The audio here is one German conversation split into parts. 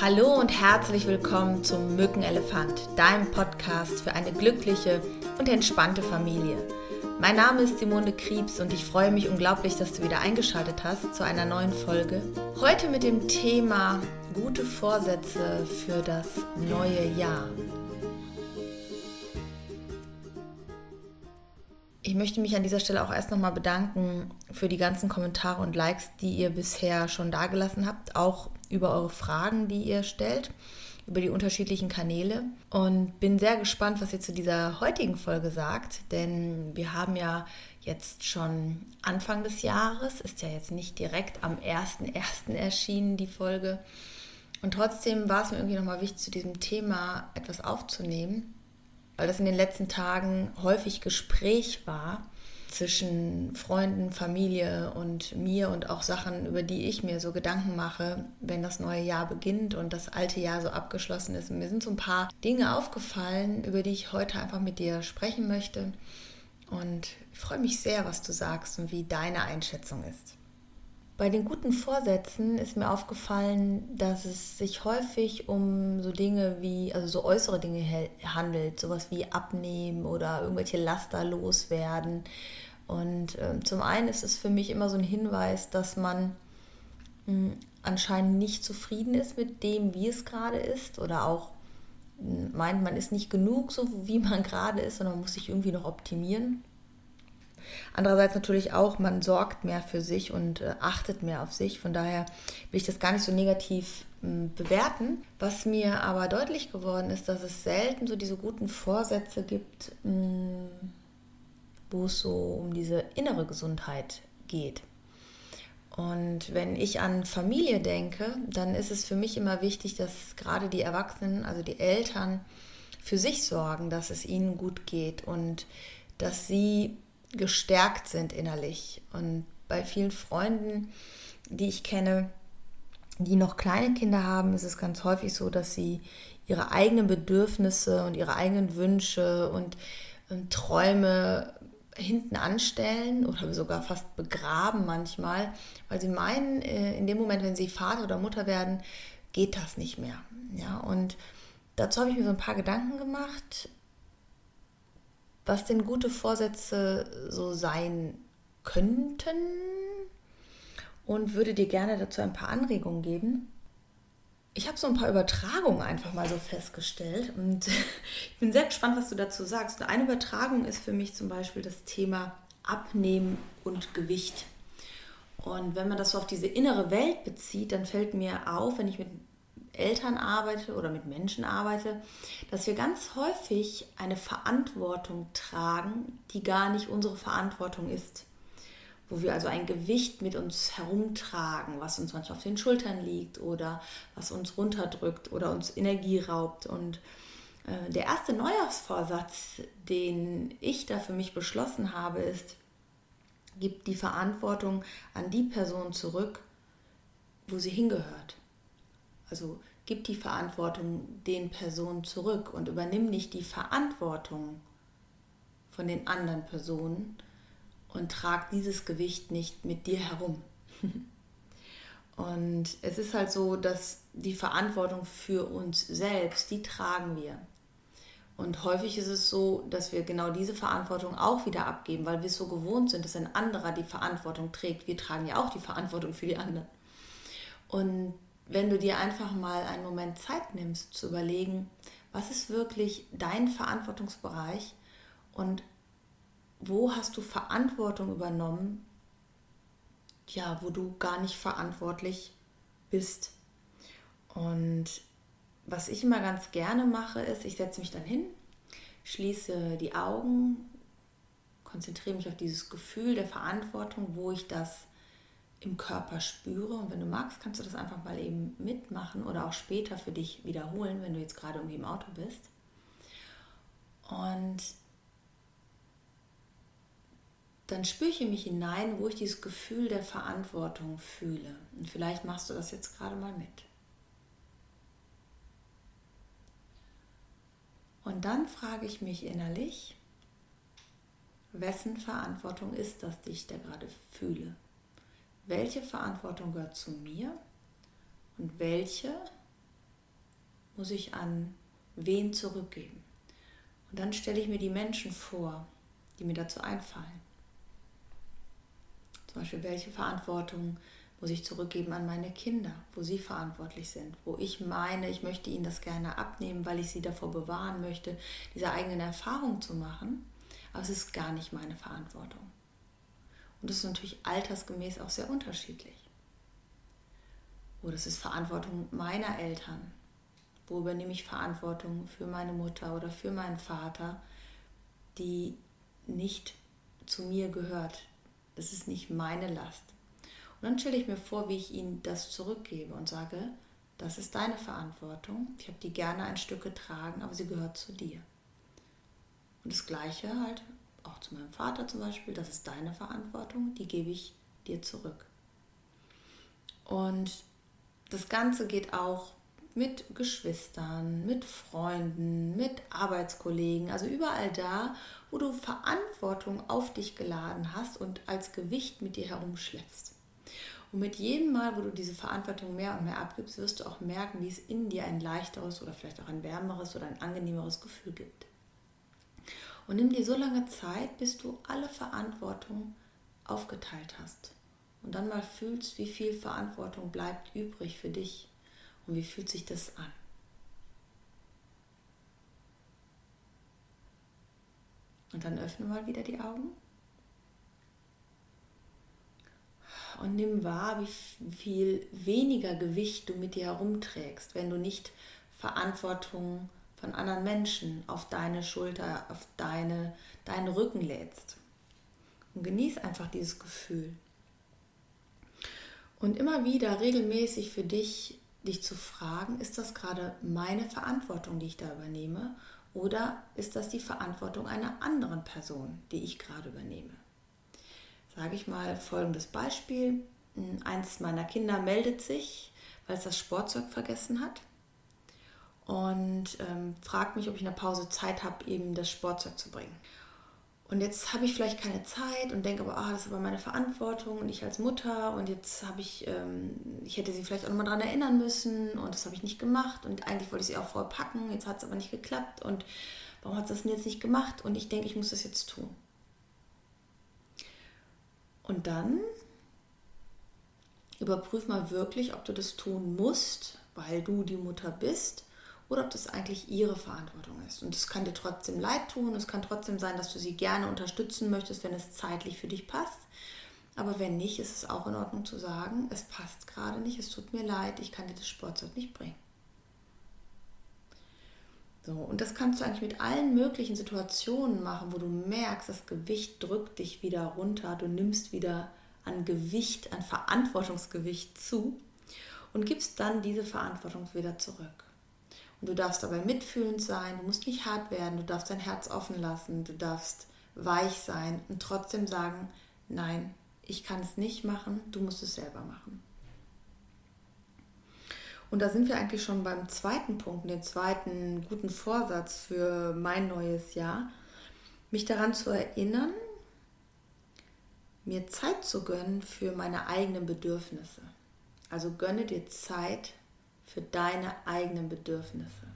Hallo und herzlich willkommen zum Mückenelefant, deinem Podcast für eine glückliche und entspannte Familie. Mein Name ist Simone Kriebs und ich freue mich unglaublich, dass du wieder eingeschaltet hast zu einer neuen Folge. Heute mit dem Thema gute Vorsätze für das neue Jahr. Ich möchte mich an dieser Stelle auch erst nochmal bedanken für die ganzen Kommentare und Likes, die ihr bisher schon dagelassen habt, auch über eure Fragen, die ihr stellt, über die unterschiedlichen Kanäle. Und bin sehr gespannt, was ihr zu dieser heutigen Folge sagt, denn wir haben ja jetzt schon Anfang des Jahres, ist ja jetzt nicht direkt am 1.1. erschienen, die Folge. Und trotzdem war es mir irgendwie nochmal wichtig, zu diesem Thema etwas aufzunehmen weil das in den letzten Tagen häufig Gespräch war zwischen Freunden, Familie und mir und auch Sachen, über die ich mir so Gedanken mache, wenn das neue Jahr beginnt und das alte Jahr so abgeschlossen ist. Und mir sind so ein paar Dinge aufgefallen, über die ich heute einfach mit dir sprechen möchte. Und ich freue mich sehr, was du sagst und wie deine Einschätzung ist. Bei den guten Vorsätzen ist mir aufgefallen, dass es sich häufig um so Dinge wie, also so äußere Dinge handelt, sowas wie abnehmen oder irgendwelche Laster loswerden. Und äh, zum einen ist es für mich immer so ein Hinweis, dass man mh, hm, anscheinend nicht zufrieden ist mit dem, wie es gerade ist oder auch hm, meint, man ist nicht genug, so wie man gerade ist, sondern man muss sich irgendwie noch optimieren. Andererseits natürlich auch, man sorgt mehr für sich und äh, achtet mehr auf sich. Von daher will ich das gar nicht so negativ äh, bewerten. Was mir aber deutlich geworden ist, dass es selten so diese guten Vorsätze gibt, mh, mm, wo es so um diese innere Gesundheit geht. Und wenn ich an Familie denke, dann ist es für mich immer wichtig, dass gerade die Erwachsenen, also die Eltern, für sich sorgen, dass es ihnen gut geht und dass sie gestärkt sind innerlich. Und bei vielen Freunden, die ich kenne, die noch kleine Kinder haben, ist es ganz häufig so, dass sie ihre eigenen Bedürfnisse und ihre eigenen Wünsche und, und Träume hinten anstellen oder sogar fast begraben manchmal, weil sie meinen, äh, in dem Moment, wenn sie Vater oder Mutter werden, geht das nicht mehr. Ja, und dazu habe ich mir so ein paar Gedanken gemacht, was denn gute Vorsätze so sein könnten und würde dir gerne dazu ein paar Anregungen geben. Ich habe so ein paar Übertragungen einfach mal so festgestellt und ich bin sehr gespannt, was du dazu sagst. Eine Übertragung ist für mich zum Beispiel das Thema Abnehmen und Gewicht. Und wenn man das so auf diese innere Welt bezieht, dann fällt mir auf, wenn ich mit Eltern arbeite oder mit Menschen arbeite, dass wir ganz häufig eine Verantwortung tragen, die gar nicht unsere Verantwortung ist. Wo wir also ein Gewicht mit uns herumtragen, was uns manchmal auf den Schultern liegt oder was uns runterdrückt oder uns Energie raubt. Und äh, der erste Neujahrsvorsatz, den ich da für mich beschlossen habe, ist, gib die Verantwortung an die Person zurück, wo sie hingehört. Also gib die Verantwortung den Personen zurück und übernimm nicht die Verantwortung von den anderen Personen und trag dieses Gewicht nicht mit dir herum. und es ist halt so, dass die Verantwortung für uns selbst, die tragen wir. Und häufig ist es so, dass wir genau diese Verantwortung auch wieder abgeben, weil wir es so gewohnt sind, dass ein anderer die Verantwortung trägt. Wir tragen ja auch die Verantwortung für die anderen. Und wenn du dir einfach mal einen Moment Zeit nimmst, zu überlegen, was ist wirklich dein Verantwortungsbereich und wo hast du Verantwortung übernommen, ja, wo du gar nicht verantwortlich bist. Und was ich immer ganz gerne mache, ist, ich setze mich dann hin, schließe die Augen, konzentriere mich auf dieses Gefühl der Verantwortung, wo ich das im Körper spüre. Und wenn du magst, kannst du das einfach mal eben mitmachen oder auch später für dich wiederholen, wenn du jetzt gerade irgendwie im Auto bist. Und dann spüre ich in mich hinein, wo ich dieses Gefühl der Verantwortung fühle. Und vielleicht machst du das jetzt gerade mal mit. Und dann frage ich mich innerlich, wessen Verantwortung ist das, die ich da gerade fühle? Welche Verantwortung gehört zu mir und welche muss ich an wen zurückgeben? Und dann stelle ich mir die Menschen vor, die mir dazu einfallen. Zum Beispiel, welche Verantwortung muss ich zurückgeben an meine Kinder, wo sie verantwortlich sind, wo ich meine, ich möchte ihnen das gerne abnehmen, weil ich sie davor bewahren möchte, diese eigenen Erfahrungen zu machen, aber es ist gar nicht meine Verantwortung. Und das ist natürlich altersgemäß auch sehr unterschiedlich. Oder es ist Verantwortung meiner Eltern. Wo übernehme ich Verantwortung für meine Mutter oder für meinen Vater, die nicht zu mir gehört. Das ist nicht meine Last. Und dann stelle ich mir vor, wie ich ihnen das zurückgebe und sage, das ist deine Verantwortung. Ich habe die gerne ein Stück getragen, aber sie gehört zu dir. Und das Gleiche halt auch zu meinem Vater zum Beispiel, das ist deine Verantwortung, die gebe ich dir zurück. Und das Ganze geht auch mit Geschwistern, mit Freunden, mit Arbeitskollegen, also überall da, wo du Verantwortung auf dich geladen hast und als Gewicht mit dir herumschleppst. Und mit jedem Mal, wo du diese Verantwortung mehr und mehr abgibst, wirst du auch merken, wie es in dir ein leichteres oder vielleicht auch ein wärmeres oder ein angenehmeres Gefühl gibt. Und nimm dir so lange Zeit, bis du alle Verantwortung aufgeteilt hast. Und dann mal fühlst, wie viel Verantwortung bleibt übrig für dich und wie fühlt sich das an. Und dann öffne mal wieder die Augen. und nimm wahr, wie viel weniger Gewicht du mit dir herumträgst, wenn du nicht Verantwortung von anderen Menschen auf deine Schulter, auf deine, deinen Rücken lädst. Und genieß einfach dieses Gefühl. Und immer wieder regelmäßig für dich, dich zu fragen, ist das gerade meine Verantwortung, die ich da übernehme? Oder ist das die Verantwortung einer anderen Person, die ich gerade übernehme? sage ich mal, folgendes Beispiel. Eins meiner Kinder meldet sich, weil es das Sportzeug vergessen hat und ähm, fragt mich, ob ich in der Pause Zeit habe, eben das Sportzeug zu bringen. Und jetzt habe ich vielleicht keine Zeit und denke aber, ah, das ist aber meine Verantwortung und ich als Mutter und jetzt habe ich, ähm, ich hätte sie vielleicht auch nochmal daran erinnern müssen und das habe ich nicht gemacht und eigentlich wollte ich sie auch vorher packen, jetzt hat es aber nicht geklappt und warum hat es das denn jetzt nicht gemacht und ich denke, ich muss das jetzt tun. Und dann überprüf mal wirklich, ob du das tun musst, weil du die Mutter bist, oder ob das eigentlich ihre Verantwortung ist. Und es kann dir trotzdem leid tun, es kann trotzdem sein, dass du sie gerne unterstützen möchtest, wenn es zeitlich für dich passt. Aber wenn nicht, ist es auch in Ordnung zu sagen, es passt gerade nicht, es tut mir leid, ich kann dir das Sportzeug nicht bringen. So, und das kannst du eigentlich mit allen möglichen Situationen machen, wo du merkst, das Gewicht drückt dich wieder runter, du nimmst wieder an Gewicht, an Verantwortungsgewicht zu und gibst dann diese Verantwortung wieder zurück. Du darfst dabei mitfühlend sein, du musst nicht hart werden, du darfst dein Herz offen lassen, du darfst weich sein und trotzdem sagen, nein, ich kann es nicht machen, du musst es selber machen. Und da sind wir eigentlich schon beim zweiten Punkt, dem zweiten guten Vorsatz für mein neues Jahr, mich daran zu erinnern, mir Zeit zu gönnen für meine eigenen Bedürfnisse. Also gönne dir Zeit für deine eigenen Bedürfnisse.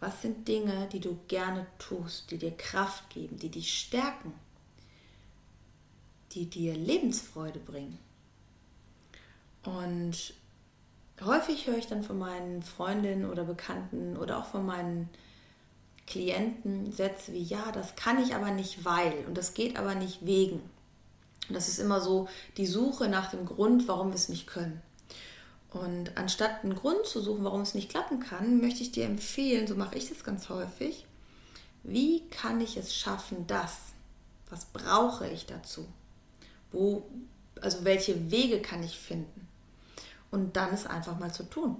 Was sind Dinge, die du gerne tust, die dir Kraft geben, die dich stärken, die dir Lebensfreude bringen? Und häufig höre ich dann von meinen Freundinnen oder Bekannten oder auch von meinen Klienten Sätze wie, ja, das kann ich aber nicht weil und das geht aber nicht wegen. Und das ist immer so die Suche nach dem Grund, warum wir es nicht können. Und anstatt einen Grund zu suchen, warum es nicht klappen kann, möchte ich dir empfehlen, so mache ich das ganz häufig, wie kann ich es schaffen, das? Was brauche ich dazu? Wo, also welche Wege kann ich finden? und dann es einfach mal zu tun.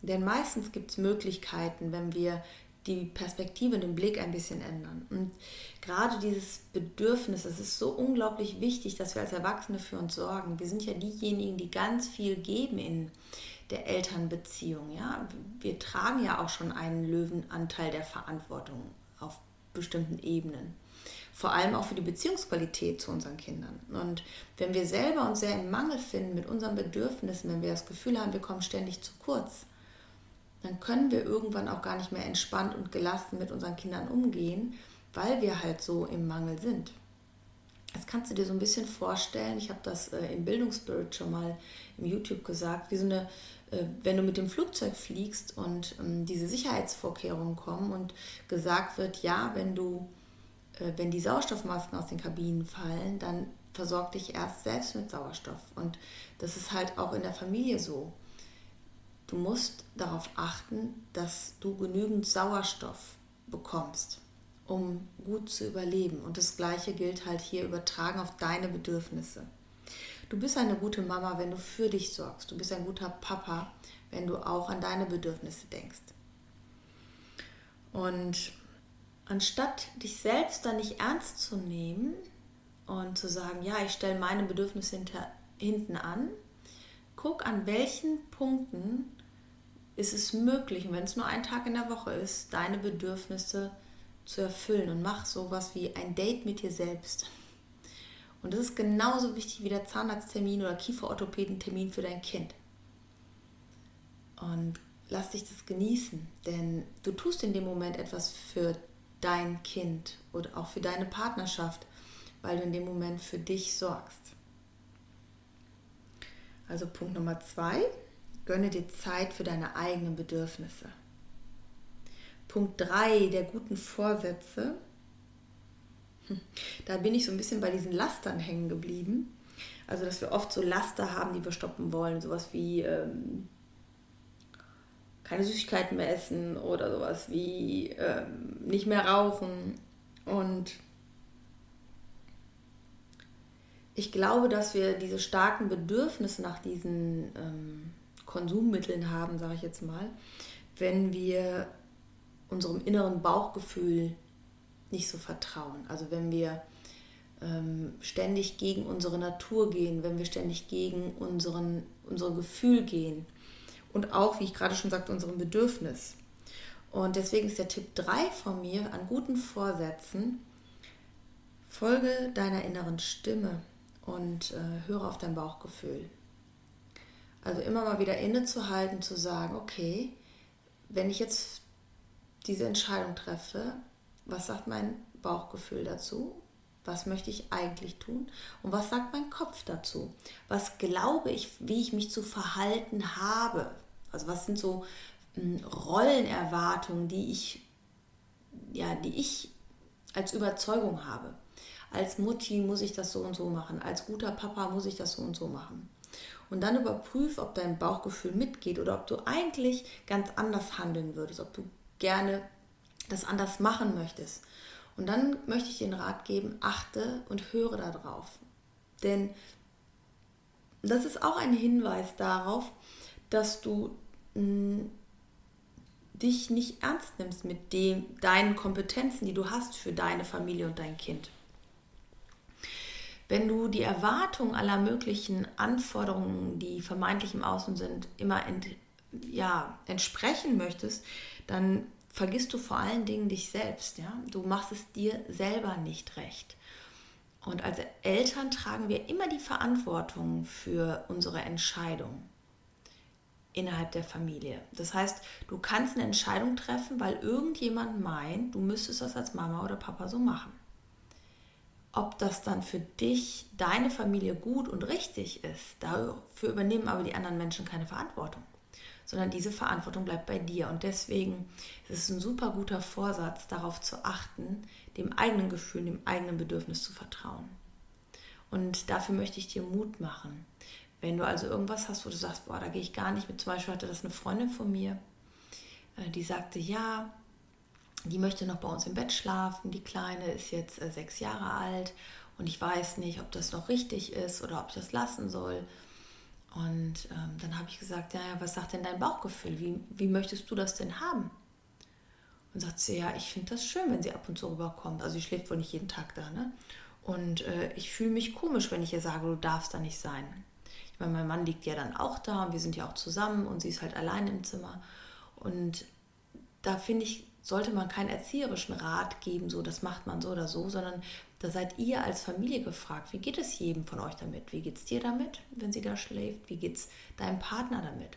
Denn meistens gibt es Möglichkeiten, wenn wir die Perspektive und den Blick ein bisschen ändern. Und gerade dieses Bedürfnis, es ist so unglaublich wichtig, dass wir als Erwachsene für uns sorgen. Wir sind ja diejenigen, die ganz viel geben in der Elternbeziehung. Ja? Wir tragen ja auch schon einen Löwenanteil der Verantwortung auf bestimmten Ebenen vor allem auch für die Beziehungsqualität zu unseren Kindern. Und wenn wir selber uns sehr im Mangel finden mit unseren Bedürfnissen, wenn wir das Gefühl haben, wir kommen ständig zu kurz, dann können wir irgendwann auch gar nicht mehr entspannt und gelassen mit unseren Kindern umgehen, weil wir halt so im Mangel sind. Das kannst du dir so ein bisschen vorstellen. Ich habe das äh, im Bildungsspirit schon mal im YouTube gesagt, wie so eine, äh, wenn du mit dem Flugzeug fliegst und ähm, diese Sicherheitsvorkehrungen kommen und gesagt wird, ja, wenn du, äh, wenn die Sauerstoffmasken aus den Kabinen fallen, dann versorg dich erst selbst mit Sauerstoff. Und das ist halt auch in der Familie so. Du musst darauf achten, dass du genügend Sauerstoff bekommst um gut zu überleben. Und das Gleiche gilt halt hier übertragen auf deine Bedürfnisse. Du bist eine gute Mama, wenn du für dich sorgst. Du bist ein guter Papa, wenn du auch an deine Bedürfnisse denkst. Und anstatt dich selbst dann nicht ernst zu nehmen und zu sagen, ja, ich stelle meine Bedürfnisse hinter, hinten an, guck an welchen Punkten ist es möglich, wenn es nur ein Tag in der Woche ist, deine Bedürfnisse zu erfüllen und mach sowas wie ein Date mit dir selbst. Und das ist genauso wichtig wie der Zahnarzttermin oder Kieferorthopädentermin für dein Kind. Und lass dich das genießen, denn du tust in dem Moment etwas für dein Kind oder auch für deine Partnerschaft, weil du in dem Moment für dich sorgst. Also Punkt Nummer zwei, gönne dir Zeit für deine eigenen Bedürfnisse. Punkt 3 der guten Vorsätze. Hm, da bin ich so ein bisschen bei diesen Lastern hängen geblieben. Also, dass wir oft so Laster haben, die wir stoppen wollen. Sowas wie ähm, keine Süßigkeiten mehr essen oder sowas wie ähm, nicht mehr rauchen. Und ich glaube, dass wir diese starken Bedürfnisse nach diesen ähm, Konsummitteln haben, sage ich jetzt mal, wenn wir unserem inneren Bauchgefühl nicht so vertrauen. Also wenn wir ähm, ständig gegen unsere Natur gehen, wenn wir ständig gegen unseren, unser Gefühl gehen und auch, wie ich gerade schon sagte, unserem Bedürfnis. Und deswegen ist der Tipp 3 von mir an guten Vorsätzen, folge deiner inneren Stimme und äh, höre auf dein Bauchgefühl. Also immer mal wieder innezuhalten, zu sagen, okay, wenn ich jetzt diese Entscheidung treffe, was sagt mein Bauchgefühl dazu? Was möchte ich eigentlich tun? Und was sagt mein Kopf dazu? Was glaube ich, wie ich mich zu verhalten habe? Also was sind so hm, Rollenerwartungen, die ich, ja, die ich als Überzeugung habe? Als Mutti muss ich das so und so machen. Als guter Papa muss ich das so und so machen. Und dann überprüf, ob dein Bauchgefühl mitgeht oder ob du eigentlich ganz anders handeln würdest, ob du gerne das anders machen möchtest. Und dann möchte ich dir den Rat geben, achte und höre darauf. Denn das ist auch ein Hinweis darauf, dass du mh, hm, dich nicht ernst nimmst mit dem, deinen Kompetenzen, die du hast für deine Familie und dein Kind. Wenn du die Erwartung aller möglichen Anforderungen, die vermeintlich im Außen sind, immer ent, ja, entsprechen möchtest, dann vergisst du vor allen Dingen dich selbst. Ja? Du machst es dir selber nicht recht. Und als Eltern tragen wir immer die Verantwortung für unsere Entscheidung innerhalb der Familie. Das heißt, du kannst eine Entscheidung treffen, weil irgendjemand meint, du müsstest das als Mama oder Papa so machen. Ob das dann für dich, deine Familie gut und richtig ist, dafür übernehmen aber die anderen Menschen keine Verantwortung sondern diese Verantwortung bleibt bei dir. Und deswegen ist es ein super guter Vorsatz, darauf zu achten, dem eigenen Gefühl, dem eigenen Bedürfnis zu vertrauen. Und dafür möchte ich dir Mut machen. Wenn du also irgendwas hast, wo du sagst, boah, da gehe ich gar nicht mit, zum Beispiel hatte das eine Freundin von mir, äh, die sagte, ja, die möchte noch bei uns im Bett schlafen, die Kleine ist jetzt äh, sechs Jahre alt und ich weiß nicht, ob das noch richtig ist oder ob ich das lassen soll. Und ähm, dann habe ich gesagt, ja, was sagt denn dein Bauchgefühl? Wie, wie möchtest du das denn haben? Und sagt sie, ja, ich finde das schön, wenn sie ab und zu rüberkommt. Also sie schläft wohl nicht jeden Tag da, ne? Und äh, ich fühle mich komisch, wenn ich ihr sage, du darfst da nicht sein. Ich meine, mein Mann liegt ja dann auch da und wir sind ja auch zusammen und sie ist halt allein im Zimmer. Und da finde ich, sollte man keinen erzieherischen Rat geben, so das macht man so oder so, sondern da seid ihr als Familie gefragt, wie geht es jedem von euch damit? Wie geht es dir damit, wenn sie da schläft? Wie geht es deinem Partner damit?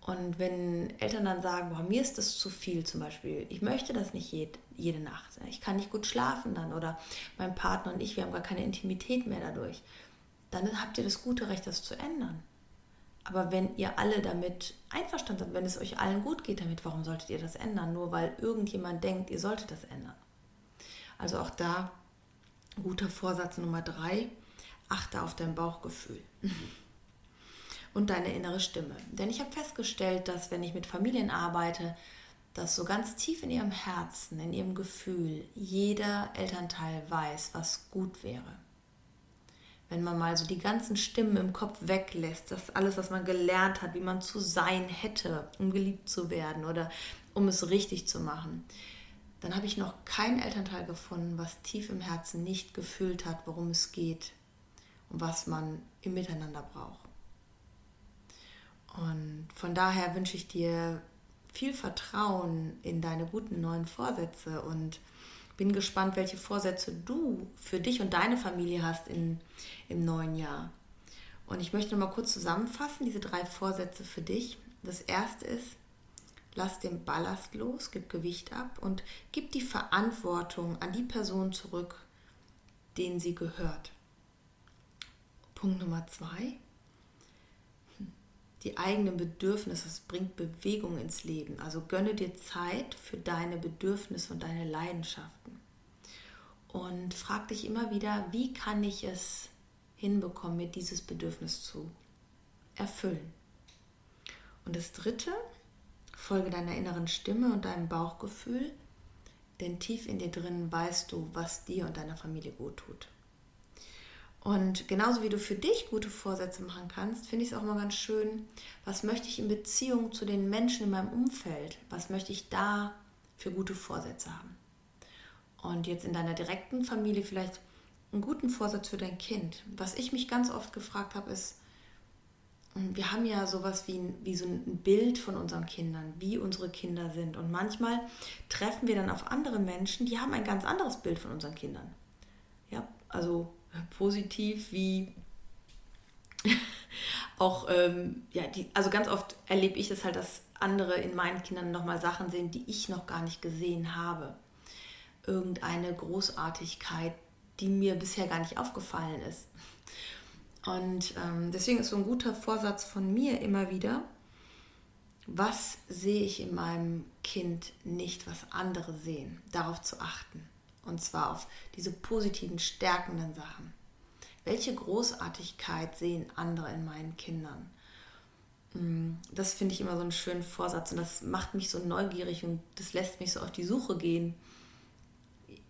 Und wenn Eltern dann sagen, boah, mir ist das zu viel zum Beispiel, ich möchte das nicht jede, jede Nacht, ich kann nicht gut schlafen dann oder mein Partner und ich, wir haben gar keine Intimität mehr dadurch, dann habt ihr das gute Recht, das zu ändern. Aber wenn ihr alle damit einverstanden seid, wenn es euch allen gut geht damit, warum solltet ihr das ändern? Nur weil irgendjemand denkt, ihr solltet das ändern. Also auch da guter Vorsatz Nummer drei, achte auf dein Bauchgefühl und deine innere Stimme. Denn ich habe festgestellt, dass wenn ich mit Familien arbeite, dass so ganz tief in ihrem Herzen, in ihrem Gefühl, jeder Elternteil weiß, was gut wäre. Wenn man mal so die ganzen Stimmen im Kopf weglässt, das alles, was man gelernt hat, wie man zu sein hätte, um geliebt zu werden oder um es richtig zu machen, dann habe ich noch keinen Elternteil gefunden, was tief im Herzen nicht gefühlt hat, worum es geht und was man im Miteinander braucht. Und von daher wünsche ich dir viel Vertrauen in deine guten neuen Vorsätze und bin gespannt, welche Vorsätze du für dich und deine Familie hast in, im neuen Jahr. Und ich möchte noch mal kurz zusammenfassen, diese drei Vorsätze für dich. Das erste ist, lass den Ballast los, gib Gewicht ab und gib die Verantwortung an die Person zurück, denen sie gehört. Punkt Nummer zwei, die eigenen Bedürfnisse, es bringt Bewegung ins Leben. Also gönne dir Zeit für deine Bedürfnisse und deine Leidenschaften. Und frag dich immer wieder, wie kann ich es hinbekommen, mir dieses Bedürfnis zu erfüllen. Und das Dritte, folge deiner inneren Stimme und deinem Bauchgefühl, denn tief in dir drin weißt du, was dir und deiner Familie gut tut. Und genauso wie du für dich gute Vorsätze machen kannst, finde ich es auch mal ganz schön, was möchte ich in Beziehung zu den Menschen in meinem Umfeld, was möchte ich da für gute Vorsätze haben. Und jetzt in deiner direkten Familie vielleicht einen guten Vorsatz für dein Kind. Was ich mich ganz oft gefragt habe, ist, wir haben ja sowas wie, wie so ein Bild von unseren Kindern, wie unsere Kinder sind. Und manchmal treffen wir dann auf andere Menschen, die haben ein ganz anderes Bild von unseren Kindern. Ja, also positiv wie auch, ähm, ja, die, also ganz oft erlebe ich es halt, dass andere in meinen Kindern nochmal Sachen sehen, die ich noch gar nicht gesehen habe. Irgendeine Großartigkeit, die mir bisher gar nicht aufgefallen ist. Und ähm, deswegen ist so ein guter Vorsatz von mir immer wieder, was sehe ich in meinem Kind nicht, was andere sehen, darauf zu achten. Und zwar auf diese positiven, stärkenden Sachen. Welche Großartigkeit sehen andere in meinen Kindern? Mm, das finde ich immer so einen schönen Vorsatz und das macht mich so neugierig und das lässt mich so auf die Suche gehen,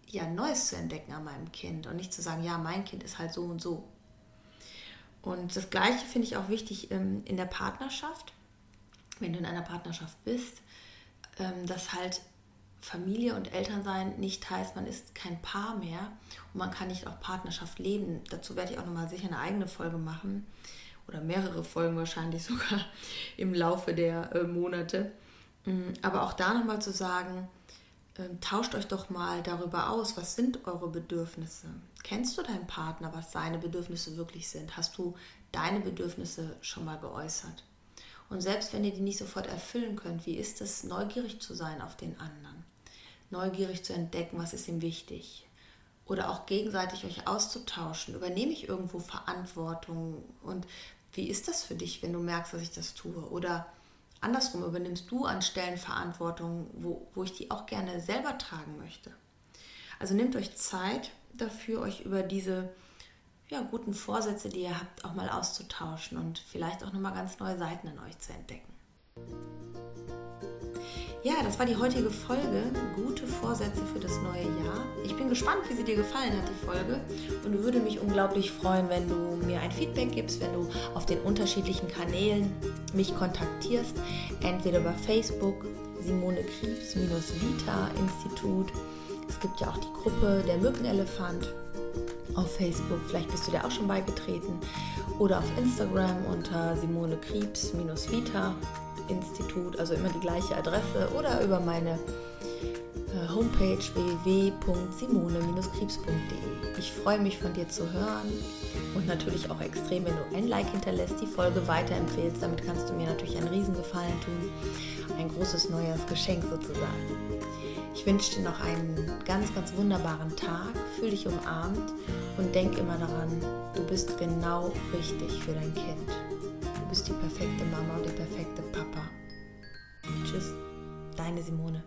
ja, Neues zu entdecken an meinem Kind und nicht zu sagen, ja, mein Kind ist halt so und so. Und das Gleiche finde ich auch wichtig ähm, in der Partnerschaft, wenn du in einer Partnerschaft bist, ähm, dass halt Familie und Elternsein nicht heißt, man ist kein Paar mehr und man kann nicht auch Partnerschaft leben. Dazu werde ich auch nochmal sicher eine eigene Folge machen oder mehrere Folgen wahrscheinlich sogar im Laufe der äh, Monate. Mm, aber auch da nochmal zu sagen, äh, tauscht euch doch mal darüber aus, was sind eure Bedürfnisse? Kennst du deinen Partner, was seine Bedürfnisse wirklich sind? Hast du deine Bedürfnisse schon mal geäußert? Und selbst wenn ihr die nicht sofort erfüllen könnt, wie ist es, neugierig zu sein auf den anderen? Neugierig zu entdecken, was ist ihm wichtig. Oder auch gegenseitig euch auszutauschen. Übernehme ich irgendwo Verantwortung? Und wie ist das für dich, wenn du merkst, dass ich das tue? Oder andersrum, übernimmst du an Stellen Verantwortung, wo, wo ich die auch gerne selber tragen möchte? Also nehmt euch Zeit dafür, euch über diese ja, guten Vorsätze, die ihr habt, auch mal auszutauschen und vielleicht auch nochmal ganz neue Seiten in euch zu entdecken. Ja, das war die heutige Folge. Gute Vorsätze für das neue Jahr. Ich bin gespannt, wie sie dir gefallen hat, die Folge. Und würde mich unglaublich freuen, wenn du mir ein Feedback gibst, wenn du auf den unterschiedlichen Kanälen mich kontaktierst. Entweder über Facebook, Simone Kriebs-Vita Institut. Es gibt ja auch die Gruppe Der Mückenelefant auf Facebook. Vielleicht bist du da auch schon beigetreten. Oder auf Instagram unter Simone Kriebs-Vita Institut, also immer die gleiche Adresse oder über meine äh, Homepage www.simone-krebs.de. Ich freue mich von dir zu hören und natürlich auch extrem, wenn du ein Like hinterlässt, die Folge weiterempfehlst. Damit kannst du mir natürlich einen Riesengefallen tun. Ein großes neues Geschenk sozusagen. Ich wünsche dir noch einen ganz, ganz wunderbaren Tag. Fühl dich umarmt und denk immer daran, du bist genau richtig für dein Kind. Du bist die perfekte Mama und der perfekte Papa. Tschüss, deine Simone.